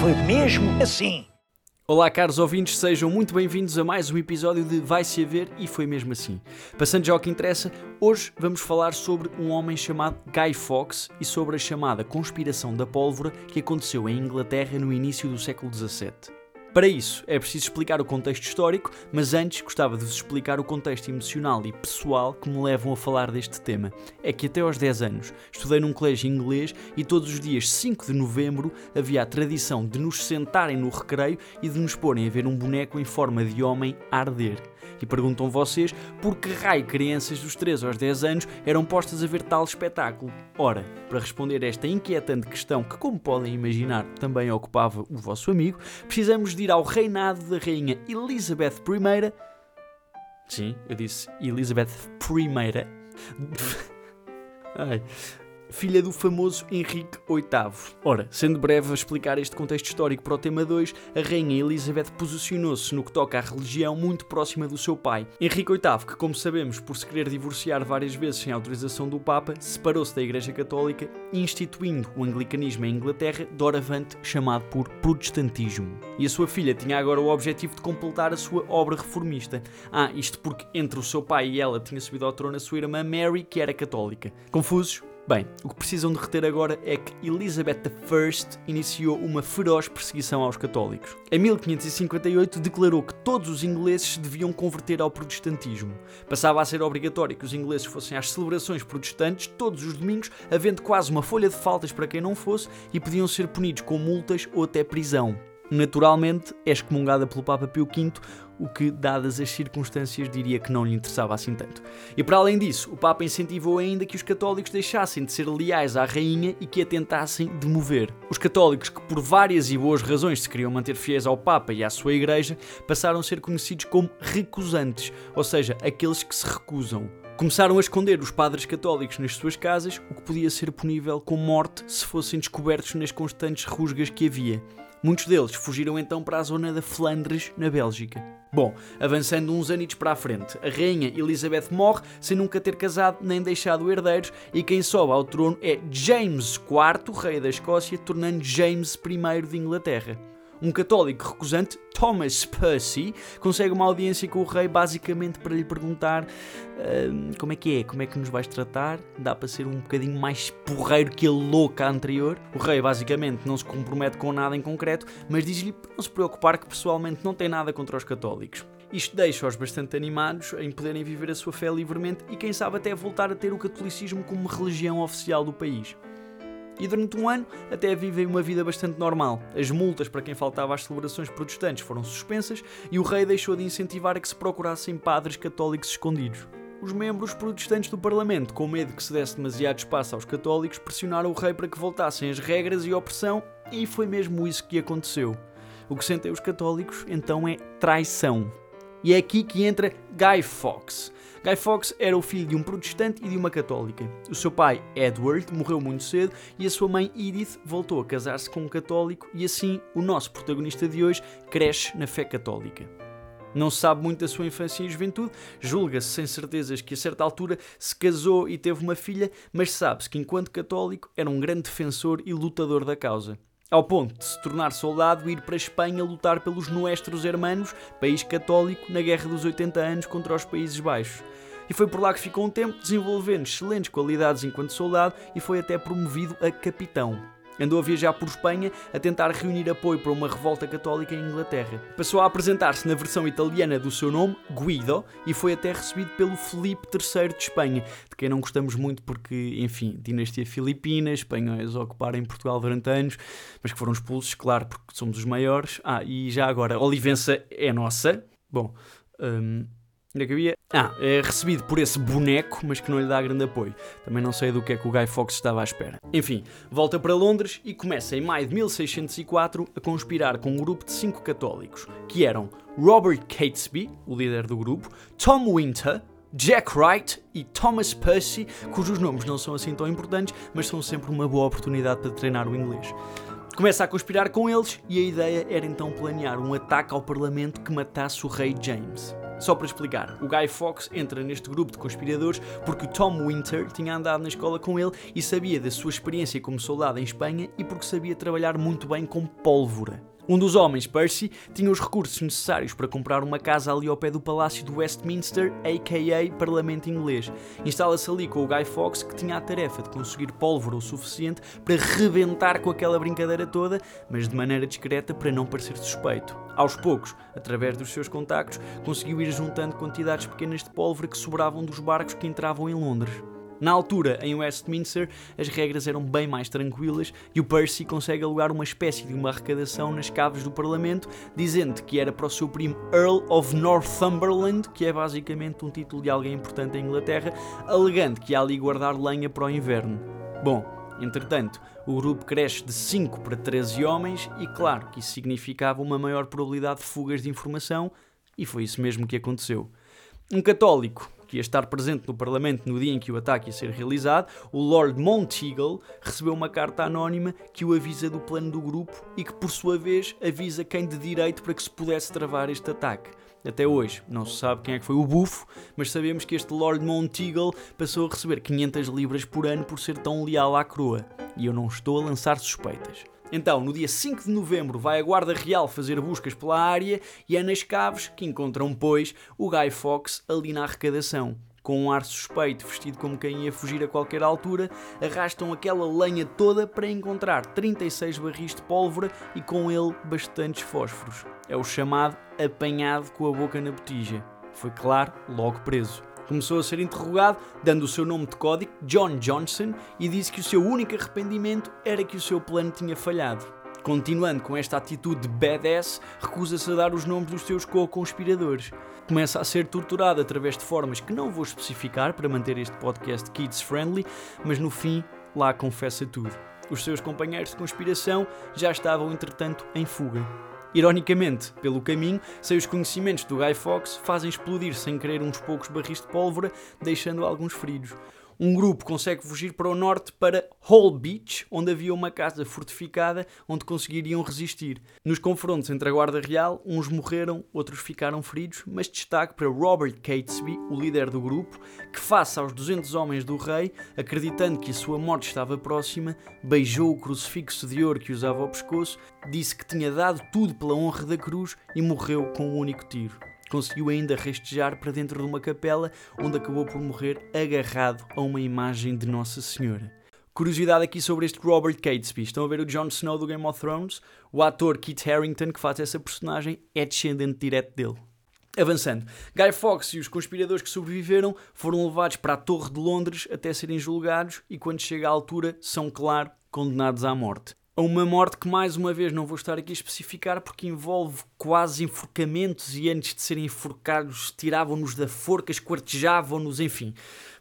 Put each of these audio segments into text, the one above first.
foi mesmo assim. Olá, caros ouvintes, sejam muito bem-vindos a mais um episódio de Vai-se a Ver e Foi Mesmo Assim. Passando já ao que interessa, hoje vamos falar sobre um homem chamado Guy Fawkes e sobre a chamada Conspiração da Pólvora que aconteceu em Inglaterra no início do século XVII. Para isso, é preciso explicar o contexto histórico, mas antes gostava de vos explicar o contexto emocional e pessoal que me levam a falar deste tema. É que até aos 10 anos estudei num colégio inglês e todos os dias 5 de novembro havia a tradição de nos sentarem no recreio e de nos porem a ver um boneco em forma de homem a arder. E perguntam vocês por que raio crianças dos 3 aos 10 anos eram postas a ver tal espetáculo? Ora, para responder esta inquietante questão que, como podem imaginar, também ocupava o vosso amigo, precisamos de ir ao reinado da rainha Elizabeth I. Sim, eu disse Elizabeth I. Ai filha do famoso Henrique VIII. Ora, sendo breve a explicar este contexto histórico para o tema 2, a rainha Elizabeth posicionou-se no que toca à religião muito próxima do seu pai. Henrique VIII, que como sabemos, por se querer divorciar várias vezes sem autorização do Papa, separou-se da Igreja Católica, instituindo o anglicanismo em Inglaterra, doravante chamado por protestantismo. E a sua filha tinha agora o objetivo de completar a sua obra reformista. Ah, isto porque entre o seu pai e ela tinha subido ao trono a sua irmã Mary, que era católica. Confusos? Bem, o que precisam de reter agora é que Elizabeth I iniciou uma feroz perseguição aos católicos. Em 1558 declarou que todos os ingleses se deviam converter ao protestantismo. Passava a ser obrigatório que os ingleses fossem às celebrações protestantes todos os domingos, havendo quase uma folha de faltas para quem não fosse e podiam ser punidos com multas ou até prisão. Naturalmente, excomungada pelo Papa Pio V, o que, dadas as circunstâncias, diria que não lhe interessava assim tanto. E para além disso, o Papa incentivou ainda que os católicos deixassem de ser leais à rainha e que a tentassem demover. Os católicos que, por várias e boas razões, se queriam manter fiéis ao Papa e à sua Igreja, passaram a ser conhecidos como recusantes, ou seja, aqueles que se recusam. Começaram a esconder os padres católicos nas suas casas, o que podia ser punível com morte se fossem descobertos nas constantes rusgas que havia. Muitos deles fugiram então para a zona da Flandres, na Bélgica. Bom, avançando uns anos para a frente, a rainha Elizabeth morre sem nunca ter casado nem deixado herdeiros e quem sobe ao trono é James IV, rei da Escócia, tornando James I de Inglaterra um católico recusante, Thomas Percy, consegue uma audiência com o rei basicamente para lhe perguntar uh, como é que é, como é que nos vais tratar, dá para ser um bocadinho mais porreiro que a louca anterior. O rei basicamente não se compromete com nada em concreto, mas diz-lhe para não se preocupar que pessoalmente não tem nada contra os católicos. Isto deixa-os bastante animados em poderem viver a sua fé livremente e quem sabe até voltar a ter o catolicismo como religião oficial do país e durante um ano até vivem uma vida bastante normal. As multas para quem faltava às celebrações protestantes foram suspensas e o rei deixou de incentivar a que se procurassem padres católicos escondidos. Os membros protestantes do Parlamento, com medo que se desse demasiado espaço aos católicos, pressionaram o rei para que voltassem as regras e a opressão, e foi mesmo isso que aconteceu. O que sentem os católicos então é traição. E é aqui que entra Guy Fawkes. Guy Fawkes era o filho de um protestante e de uma católica. O seu pai, Edward, morreu muito cedo e a sua mãe, Edith, voltou a casar-se com um católico e assim o nosso protagonista de hoje cresce na fé católica. Não se sabe muito da sua infância e juventude, julga-se sem certezas que a certa altura se casou e teve uma filha, mas sabe-se que enquanto católico era um grande defensor e lutador da causa ao ponto de se tornar soldado e ir para a Espanha lutar pelos Nuestros Hermanos, país católico, na Guerra dos 80 Anos contra os Países Baixos. E foi por lá que ficou um tempo desenvolvendo excelentes qualidades enquanto soldado e foi até promovido a capitão. Andou a viajar por Espanha a tentar reunir apoio para uma revolta católica em Inglaterra. Passou a apresentar-se na versão italiana do seu nome, Guido, e foi até recebido pelo Felipe III de Espanha, de quem não gostamos muito porque, enfim, dinastia filipina, espanhóis ocuparam Portugal durante anos, mas que foram expulsos, claro, porque somos os maiores. Ah, e já agora, Olivença é nossa. Bom, hum, Onde é que havia? Ah, é recebido por esse boneco, mas que não lhe dá grande apoio. Também não sei do que é que o Guy Fawkes estava à espera. Enfim, volta para Londres e começa em maio de 1604 a conspirar com um grupo de cinco católicos, que eram Robert Catesby, o líder do grupo, Tom Winter, Jack Wright e Thomas Percy, cujos nomes não são assim tão importantes, mas são sempre uma boa oportunidade para treinar o inglês. Começa a conspirar com eles e a ideia era então planear um ataque ao Parlamento que matasse o rei James. Só para explicar, o Guy Fawkes entra neste grupo de conspiradores porque o Tom Winter tinha andado na escola com ele e sabia da sua experiência como soldado em Espanha e porque sabia trabalhar muito bem com pólvora. Um dos homens, Percy, tinha os recursos necessários para comprar uma casa ali ao pé do Palácio do Westminster, a.k.a. Parlamento Inglês. Instala-se ali com o Guy Fawkes, que tinha a tarefa de conseguir pólvora o suficiente para rebentar com aquela brincadeira toda, mas de maneira discreta para não parecer suspeito. Aos poucos, através dos seus contactos, conseguiu ir juntando quantidades pequenas de pólvora que sobravam dos barcos que entravam em Londres. Na altura, em Westminster, as regras eram bem mais tranquilas e o Percy consegue alugar uma espécie de uma arrecadação nas caves do Parlamento, dizendo que era para o seu primo Earl of Northumberland, que é basicamente um título de alguém importante em Inglaterra, alegando que ia ali guardar lenha para o inverno. Bom, entretanto, o grupo cresce de 5 para 13 homens e, claro, que isso significava uma maior probabilidade de fugas de informação, e foi isso mesmo que aconteceu. Um católico, que ia estar presente no Parlamento no dia em que o ataque ia ser realizado, o Lord Monteagle recebeu uma carta anónima que o avisa do plano do grupo e que, por sua vez, avisa quem de direito para que se pudesse travar este ataque. Até hoje, não se sabe quem é que foi o bufo, mas sabemos que este Lord Monteagle passou a receber 500 libras por ano por ser tão leal à coroa. E eu não estou a lançar suspeitas. Então, no dia 5 de novembro, vai a Guarda Real fazer buscas pela área e é nas caves que encontram, pois, o Guy Fawkes ali na arrecadação. Com um ar suspeito, vestido como quem ia fugir a qualquer altura, arrastam aquela lenha toda para encontrar 36 barris de pólvora e com ele bastantes fósforos. É o chamado apanhado com a boca na botija. Foi claro, logo preso. Começou a ser interrogado, dando o seu nome de código, John Johnson, e disse que o seu único arrependimento era que o seu plano tinha falhado. Continuando com esta atitude de badass, recusa-se a dar os nomes dos seus co-conspiradores. Começa a ser torturado através de formas que não vou especificar para manter este podcast kids friendly, mas no fim, lá confessa tudo. Os seus companheiros de conspiração já estavam, entretanto, em fuga. Ironicamente, pelo caminho, sem os conhecimentos do Guy Fawkes, fazem explodir sem querer uns poucos barris de pólvora, deixando alguns feridos um grupo consegue fugir para o norte para Hall Beach, onde havia uma casa fortificada onde conseguiriam resistir. Nos confrontos entre a Guarda Real, uns morreram, outros ficaram feridos, mas destaque para Robert Catesby, o líder do grupo, que, face aos 200 homens do rei, acreditando que a sua morte estava próxima, beijou o crucifixo de ouro que usava ao pescoço, disse que tinha dado tudo pela honra da cruz e morreu com um único tiro conseguiu ainda rastejar para dentro de uma capela, onde acabou por morrer agarrado a uma imagem de Nossa Senhora. Curiosidade aqui sobre este Robert Catesby. Estão a ver o Jon Snow do Game of Thrones? O ator Kit Harington, que faz essa personagem, é descendente direto dele. Avançando, Guy Fawkes e os conspiradores que sobreviveram foram levados para a Torre de Londres até serem julgados e, quando chega à altura, são, claro, condenados à morte a uma morte que mais uma vez não vou estar aqui a especificar porque envolve quase enforcamentos e antes de serem enforcados tiravam-nos da forca, esquartejavam-nos, enfim.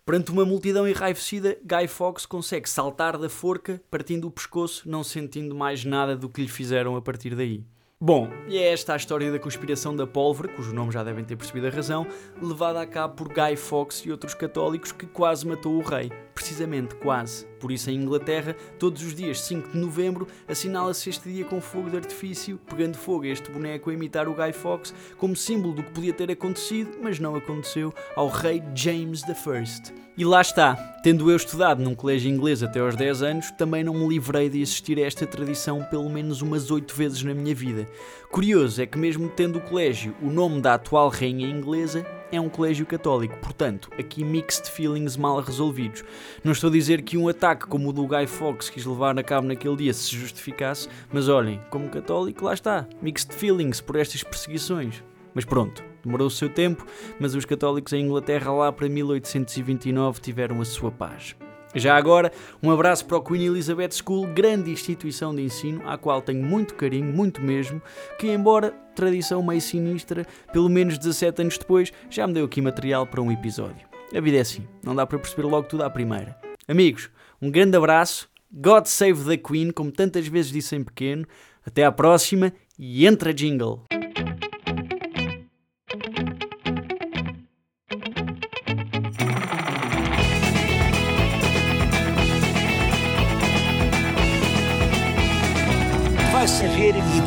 Perante uma multidão enraivecida, Guy Fawkes consegue saltar da forca, partindo o pescoço, não sentindo mais nada do que lhe fizeram a partir daí. Bom, e é esta a história da conspiração da pólvora, cujo nome já devem ter percebido a razão, levada a cabo por Guy Fawkes e outros católicos que quase matou o rei. Precisamente, quase. Por isso, em Inglaterra, todos os dias 5 de novembro, assinala-se este dia com fogo de artifício, pegando fogo a este boneco a imitar o Guy Fawkes, como símbolo do que podia ter acontecido, mas não aconteceu, ao rei James I. E lá está, tendo eu estudado num colégio inglês até aos 10 anos, também não me livrei de assistir a esta tradição pelo menos umas 8 vezes na minha vida. Curioso é que, mesmo tendo o colégio o nome da atual rainha inglesa, é um colégio católico, portanto, aqui mixed feelings mal resolvidos. Não estou a dizer que um ataque como o do Guy Fawkes quis levar a cabo naquele dia se justificasse, mas olhem, como católico, lá está, mixed feelings por estas perseguições. Mas pronto, demorou o seu tempo, mas os católicos em Inglaterra lá para 1829 tiveram a sua paz. Já agora, um abraço para o Queen Elizabeth School, grande instituição de ensino, à qual tenho muito carinho, muito mesmo, que embora tradição meio sinistra, pelo menos 17 anos depois, já me deu aqui material para um episódio. A vida é assim, não dá para perceber logo tudo à primeira. Amigos, um grande abraço, God Save the Queen, como tantas vezes disse em pequeno, até à próxima e entra jingle!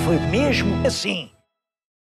Foi mesmo assim.